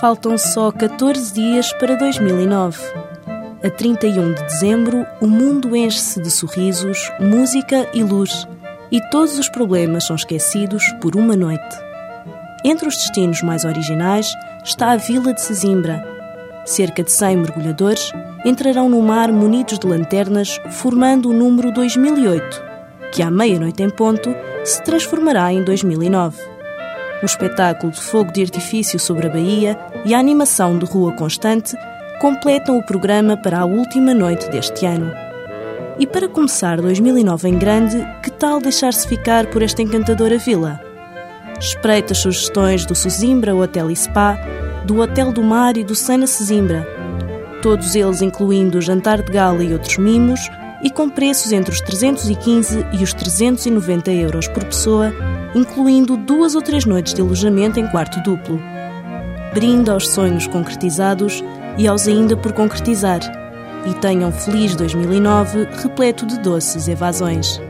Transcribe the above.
faltam só 14 dias para 2009. A 31 de dezembro, o mundo enche-se de sorrisos, música e luz, e todos os problemas são esquecidos por uma noite. Entre os destinos mais originais está a Vila de Sesimbra. Cerca de 100 mergulhadores entrarão no mar munidos de lanternas, formando o número 2008, que à meia-noite em ponto se transformará em 2009. O espetáculo de fogo de artifício sobre a Baía e a animação de rua constante completam o programa para a última noite deste ano. E para começar 2009 em grande, que tal deixar-se ficar por esta encantadora vila? Espreita as sugestões do Sesimbra Hotel e Spa, do Hotel do Mar e do Sana Sesimbra. Todos eles incluindo o jantar de gala e outros mimos, e com preços entre os 315 e os 390 euros por pessoa, incluindo duas ou três noites de alojamento em quarto duplo. Brinde aos sonhos concretizados e aos ainda por concretizar. E tenham um feliz 2009 repleto de doces evasões.